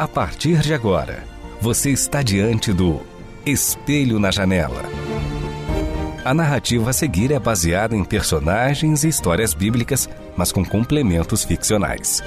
A partir de agora, você está diante do Espelho na Janela. A narrativa a seguir é baseada em personagens e histórias bíblicas, mas com complementos ficcionais.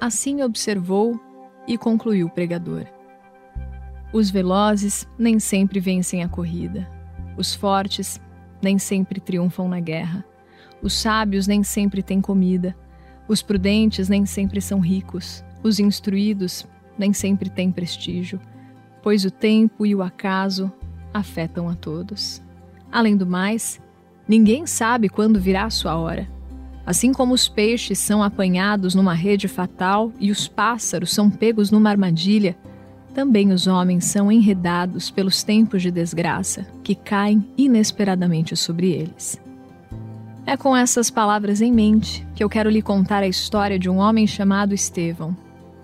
Assim observou e concluiu o pregador. Os velozes nem sempre vencem a corrida. Os fortes nem sempre triunfam na guerra. Os sábios nem sempre têm comida. Os prudentes nem sempre são ricos. Os instruídos nem sempre têm prestígio, pois o tempo e o acaso afetam a todos. Além do mais, ninguém sabe quando virá a sua hora. Assim como os peixes são apanhados numa rede fatal e os pássaros são pegos numa armadilha, também os homens são enredados pelos tempos de desgraça que caem inesperadamente sobre eles. É com essas palavras em mente que eu quero lhe contar a história de um homem chamado Estevão.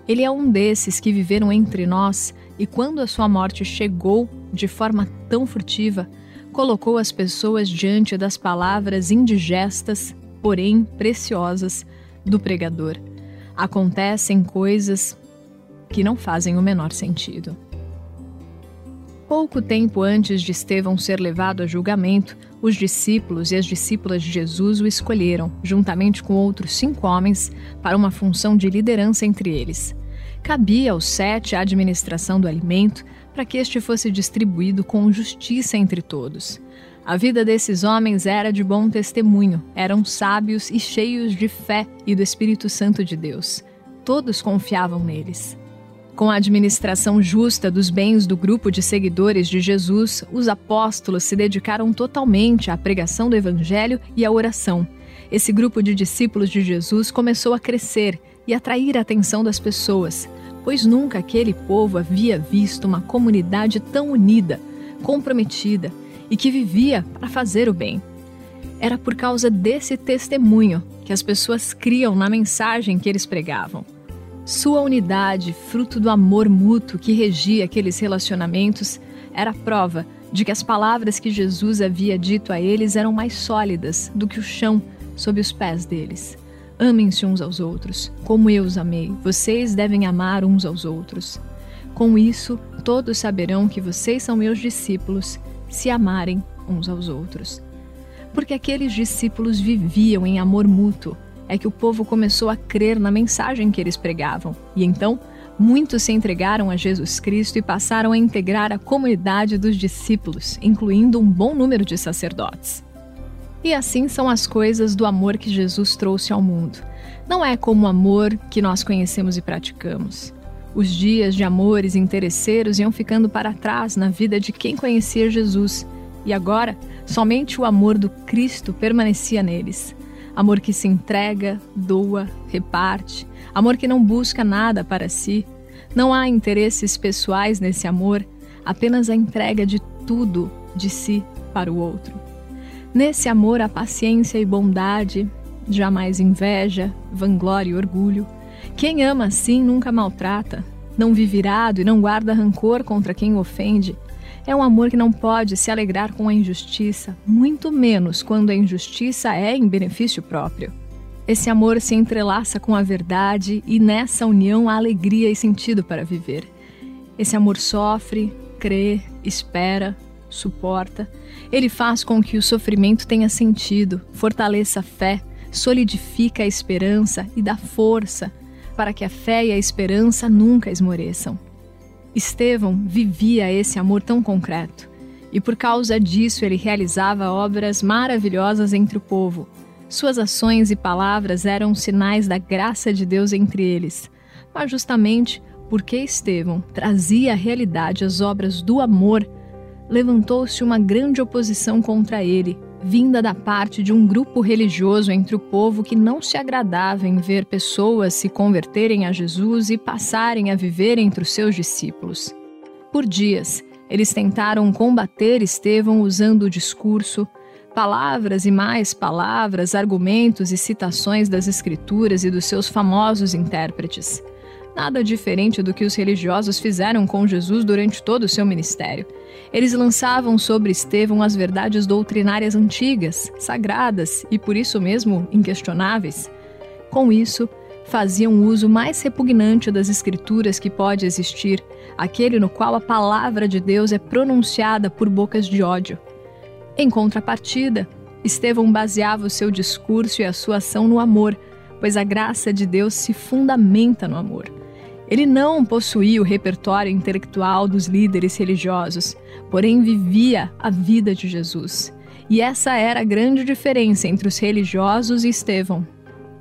Ele é um desses que viveram entre nós e, quando a sua morte chegou de forma tão furtiva, colocou as pessoas diante das palavras indigestas, porém preciosas, do pregador. Acontecem coisas que não fazem o menor sentido. Pouco tempo antes de Estevão ser levado a julgamento, os discípulos e as discípulas de Jesus o escolheram, juntamente com outros cinco homens, para uma função de liderança entre eles. Cabia aos sete a administração do alimento para que este fosse distribuído com justiça entre todos. A vida desses homens era de bom testemunho, eram sábios e cheios de fé e do Espírito Santo de Deus. Todos confiavam neles. Com a administração justa dos bens do grupo de seguidores de Jesus, os apóstolos se dedicaram totalmente à pregação do Evangelho e à oração. Esse grupo de discípulos de Jesus começou a crescer e atrair a atenção das pessoas, pois nunca aquele povo havia visto uma comunidade tão unida, comprometida e que vivia para fazer o bem. Era por causa desse testemunho que as pessoas criam na mensagem que eles pregavam. Sua unidade, fruto do amor mútuo que regia aqueles relacionamentos, era prova de que as palavras que Jesus havia dito a eles eram mais sólidas do que o chão sob os pés deles. Amem-se uns aos outros, como eu os amei. Vocês devem amar uns aos outros. Com isso, todos saberão que vocês são meus discípulos, se amarem uns aos outros. Porque aqueles discípulos viviam em amor mútuo, é que o povo começou a crer na mensagem que eles pregavam. E então, muitos se entregaram a Jesus Cristo e passaram a integrar a comunidade dos discípulos, incluindo um bom número de sacerdotes. E assim são as coisas do amor que Jesus trouxe ao mundo. Não é como o amor que nós conhecemos e praticamos. Os dias de amores interesseiros iam ficando para trás na vida de quem conhecia Jesus, e agora somente o amor do Cristo permanecia neles amor que se entrega, doa, reparte, amor que não busca nada para si. Não há interesses pessoais nesse amor, apenas a entrega de tudo de si para o outro. Nesse amor há paciência e bondade, jamais inveja, vanglória e orgulho. Quem ama assim nunca maltrata, não vive irado e não guarda rancor contra quem ofende. É um amor que não pode se alegrar com a injustiça, muito menos quando a injustiça é em benefício próprio. Esse amor se entrelaça com a verdade e nessa união há alegria e sentido para viver. Esse amor sofre, crê, espera, suporta. Ele faz com que o sofrimento tenha sentido, fortaleça a fé, solidifica a esperança e dá força para que a fé e a esperança nunca esmoreçam. Estevão vivia esse amor tão concreto e por causa disso ele realizava obras maravilhosas entre o povo. Suas ações e palavras eram sinais da graça de Deus entre eles. Mas justamente porque Estevão trazia à realidade as obras do amor, levantou-se uma grande oposição contra ele, vinda da parte de um grupo religioso entre o povo que não se agradava em ver pessoas se converterem a Jesus e passarem a viver entre os seus discípulos. Por dias, eles tentaram combater Estevão usando o discurso, palavras e mais palavras, argumentos e citações das Escrituras e dos seus famosos intérpretes. Nada diferente do que os religiosos fizeram com Jesus durante todo o seu ministério. Eles lançavam sobre Estevão as verdades doutrinárias antigas, sagradas e por isso mesmo inquestionáveis. Com isso, faziam uso mais repugnante das Escrituras que pode existir, aquele no qual a palavra de Deus é pronunciada por bocas de ódio. Em contrapartida, Estevão baseava o seu discurso e a sua ação no amor, pois a graça de Deus se fundamenta no amor. Ele não possuía o repertório intelectual dos líderes religiosos, porém vivia a vida de Jesus. E essa era a grande diferença entre os religiosos e Estevão.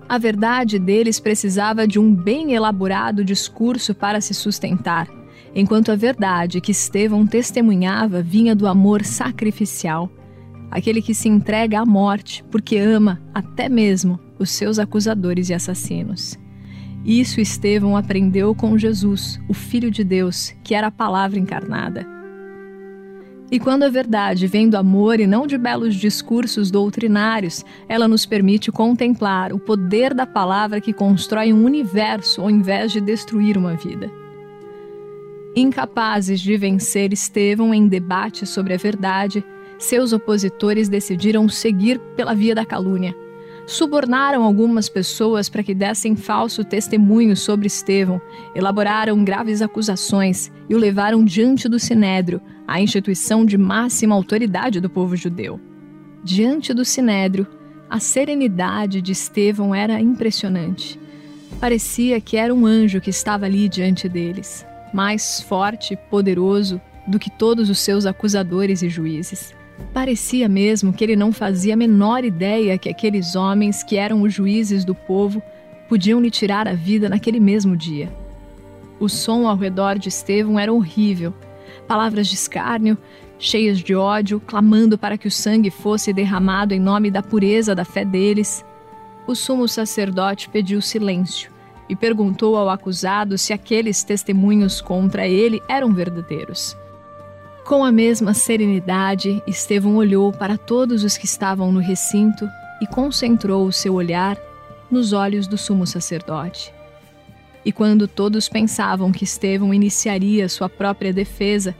A verdade deles precisava de um bem elaborado discurso para se sustentar, enquanto a verdade que Estevão testemunhava vinha do amor sacrificial, aquele que se entrega à morte porque ama até mesmo os seus acusadores e assassinos. Isso Estevão aprendeu com Jesus, o Filho de Deus, que era a palavra encarnada. E quando a verdade vem do amor e não de belos discursos doutrinários, ela nos permite contemplar o poder da palavra que constrói um universo ao invés de destruir uma vida. Incapazes de vencer Estevão em debate sobre a verdade, seus opositores decidiram seguir pela via da calúnia subornaram algumas pessoas para que dessem falso testemunho sobre Estevão, elaboraram graves acusações e o levaram diante do Sinédrio, a instituição de máxima autoridade do povo judeu. Diante do Sinédrio, a serenidade de Estevão era impressionante. Parecia que era um anjo que estava ali diante deles, mais forte e poderoso do que todos os seus acusadores e juízes. Parecia mesmo que ele não fazia a menor ideia que aqueles homens, que eram os juízes do povo, podiam lhe tirar a vida naquele mesmo dia. O som ao redor de Estevão era horrível. Palavras de escárnio, cheias de ódio, clamando para que o sangue fosse derramado em nome da pureza da fé deles. O sumo sacerdote pediu silêncio e perguntou ao acusado se aqueles testemunhos contra ele eram verdadeiros. Com a mesma serenidade, Estevão olhou para todos os que estavam no recinto e concentrou o seu olhar nos olhos do sumo sacerdote. E quando todos pensavam que Estevão iniciaria sua própria defesa,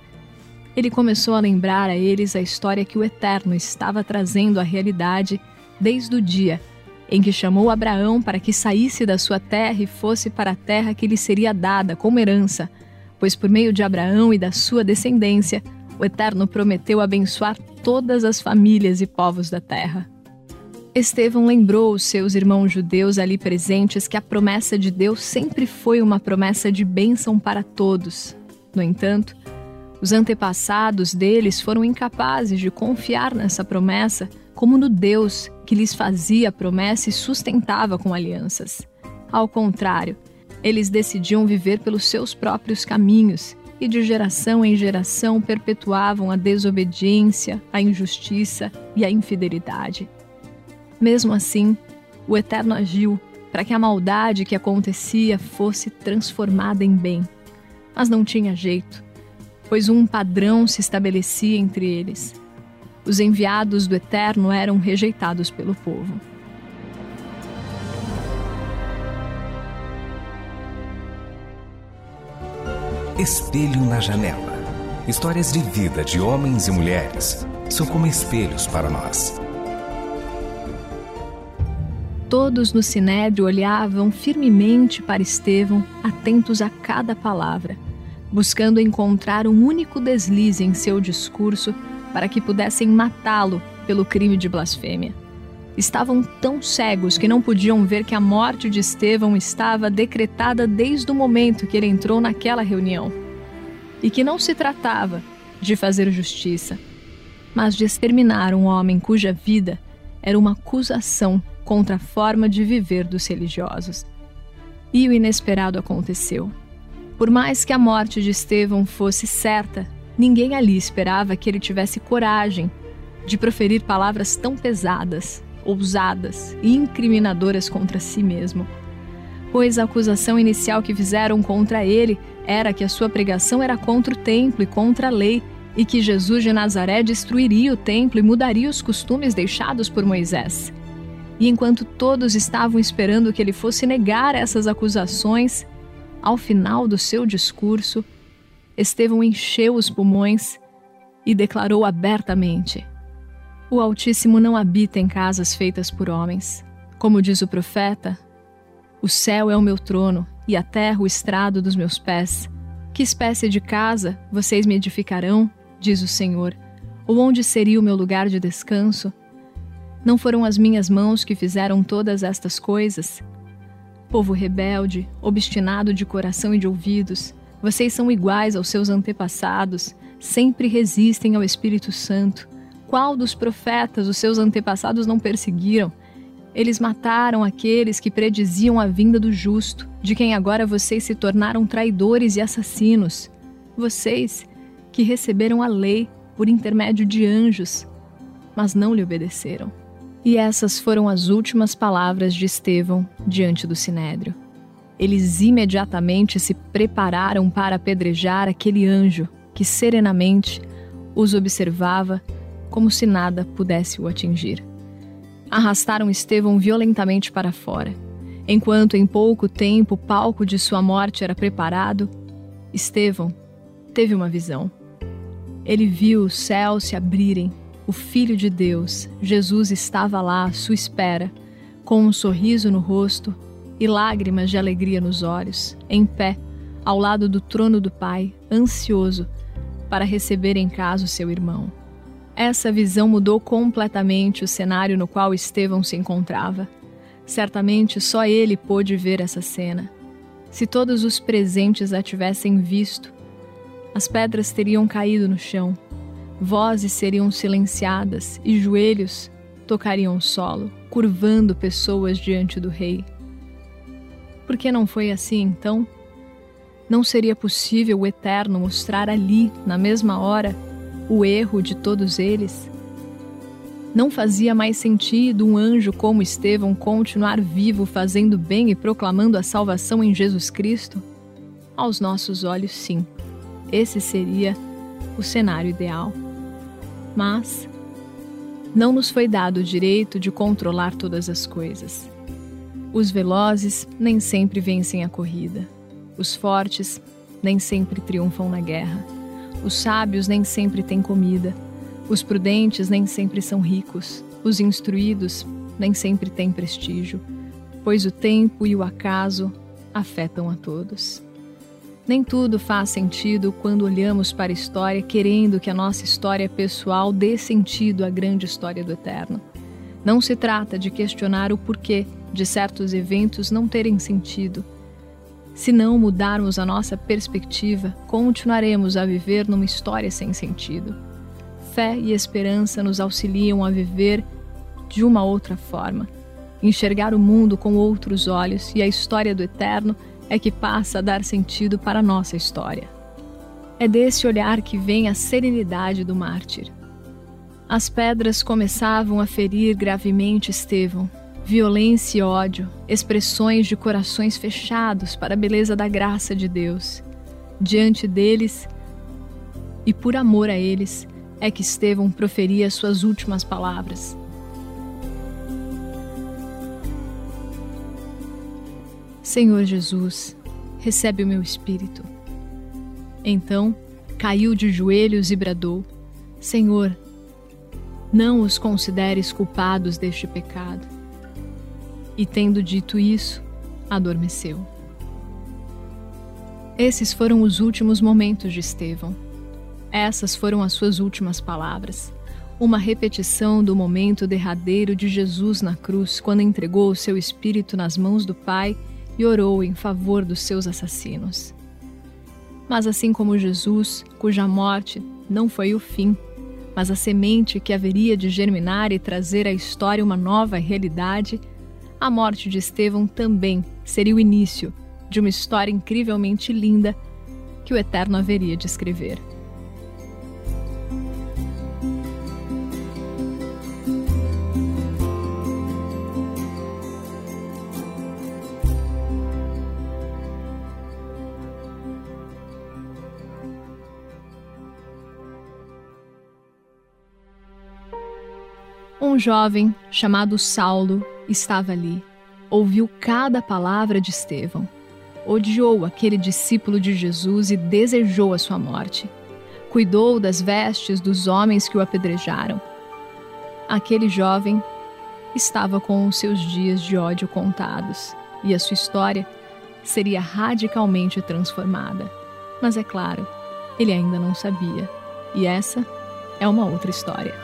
ele começou a lembrar a eles a história que o Eterno estava trazendo à realidade desde o dia em que chamou Abraão para que saísse da sua terra e fosse para a terra que lhe seria dada como herança, pois por meio de Abraão e da sua descendência o Eterno prometeu abençoar todas as famílias e povos da terra. Estevão lembrou os seus irmãos judeus ali presentes que a promessa de Deus sempre foi uma promessa de bênção para todos. No entanto, os antepassados deles foram incapazes de confiar nessa promessa como no Deus que lhes fazia a promessa e sustentava com alianças. Ao contrário, eles decidiam viver pelos seus próprios caminhos e de geração em geração perpetuavam a desobediência, a injustiça e a infidelidade. Mesmo assim, o Eterno agiu para que a maldade que acontecia fosse transformada em bem. Mas não tinha jeito, pois um padrão se estabelecia entre eles. Os enviados do Eterno eram rejeitados pelo povo. Espelho na Janela. Histórias de vida de homens e mulheres são como espelhos para nós. Todos no sinédrio olhavam firmemente para Estevão, atentos a cada palavra, buscando encontrar um único deslize em seu discurso para que pudessem matá-lo pelo crime de blasfêmia. Estavam tão cegos que não podiam ver que a morte de Estevão estava decretada desde o momento que ele entrou naquela reunião. E que não se tratava de fazer justiça, mas de exterminar um homem cuja vida era uma acusação contra a forma de viver dos religiosos. E o inesperado aconteceu. Por mais que a morte de Estevão fosse certa, ninguém ali esperava que ele tivesse coragem de proferir palavras tão pesadas, ousadas e incriminadoras contra si mesmo. Pois a acusação inicial que fizeram contra ele era que a sua pregação era contra o templo e contra a lei, e que Jesus de Nazaré destruiria o templo e mudaria os costumes deixados por Moisés. E enquanto todos estavam esperando que ele fosse negar essas acusações, ao final do seu discurso, Estevão encheu os pulmões e declarou abertamente: O Altíssimo não habita em casas feitas por homens. Como diz o profeta, o céu é o meu trono e a terra o estrado dos meus pés. Que espécie de casa vocês me edificarão, diz o Senhor, ou onde seria o meu lugar de descanso? Não foram as minhas mãos que fizeram todas estas coisas? Povo rebelde, obstinado de coração e de ouvidos, vocês são iguais aos seus antepassados, sempre resistem ao Espírito Santo. Qual dos profetas os seus antepassados não perseguiram? Eles mataram aqueles que prediziam a vinda do justo, de quem agora vocês se tornaram traidores e assassinos. Vocês que receberam a lei por intermédio de anjos, mas não lhe obedeceram. E essas foram as últimas palavras de Estevão diante do sinédrio. Eles imediatamente se prepararam para apedrejar aquele anjo que serenamente os observava como se nada pudesse o atingir. Arrastaram Estevão violentamente para fora. Enquanto em pouco tempo o palco de sua morte era preparado, Estevão teve uma visão. Ele viu os céus se abrirem o Filho de Deus, Jesus, estava lá à sua espera, com um sorriso no rosto e lágrimas de alegria nos olhos, em pé, ao lado do trono do Pai, ansioso para receber em casa o seu irmão. Essa visão mudou completamente o cenário no qual Estevão se encontrava. Certamente só ele pôde ver essa cena. Se todos os presentes a tivessem visto, as pedras teriam caído no chão Vozes seriam silenciadas e joelhos tocariam o solo, curvando pessoas diante do rei. Por que não foi assim então? Não seria possível o Eterno mostrar ali, na mesma hora, o erro de todos eles? Não fazia mais sentido um anjo como Estevão continuar vivo, fazendo bem e proclamando a salvação em Jesus Cristo? Aos nossos olhos, sim. Esse seria o cenário ideal mas não nos foi dado o direito de controlar todas as coisas. Os velozes nem sempre vencem a corrida. Os fortes nem sempre triunfam na guerra. Os sábios nem sempre têm comida. Os prudentes nem sempre são ricos. Os instruídos nem sempre têm prestígio, pois o tempo e o acaso afetam a todos. Nem tudo faz sentido quando olhamos para a história querendo que a nossa história pessoal dê sentido à grande história do Eterno. Não se trata de questionar o porquê de certos eventos não terem sentido. Se não mudarmos a nossa perspectiva, continuaremos a viver numa história sem sentido. Fé e esperança nos auxiliam a viver de uma outra forma, enxergar o mundo com outros olhos e a história do Eterno é que passa a dar sentido para a nossa história. É desse olhar que vem a serenidade do mártir. As pedras começavam a ferir gravemente Estevão. Violência e ódio, expressões de corações fechados para a beleza da graça de Deus. Diante deles e por amor a eles, é que Estevão proferia suas últimas palavras. Senhor Jesus, recebe o meu espírito. Então caiu de joelhos e bradou: Senhor, não os consideres culpados deste pecado. E tendo dito isso, adormeceu. Esses foram os últimos momentos de Estevão. Essas foram as suas últimas palavras. Uma repetição do momento derradeiro de Jesus na cruz, quando entregou o seu espírito nas mãos do Pai e orou em favor dos seus assassinos. Mas assim como Jesus, cuja morte não foi o fim, mas a semente que haveria de germinar e trazer à história uma nova realidade, a morte de Estevão também seria o início de uma história incrivelmente linda que o Eterno haveria de escrever. Um jovem chamado Saulo estava ali. Ouviu cada palavra de Estevão. Odiou aquele discípulo de Jesus e desejou a sua morte. Cuidou das vestes dos homens que o apedrejaram. Aquele jovem estava com os seus dias de ódio contados e a sua história seria radicalmente transformada. Mas é claro, ele ainda não sabia. E essa é uma outra história.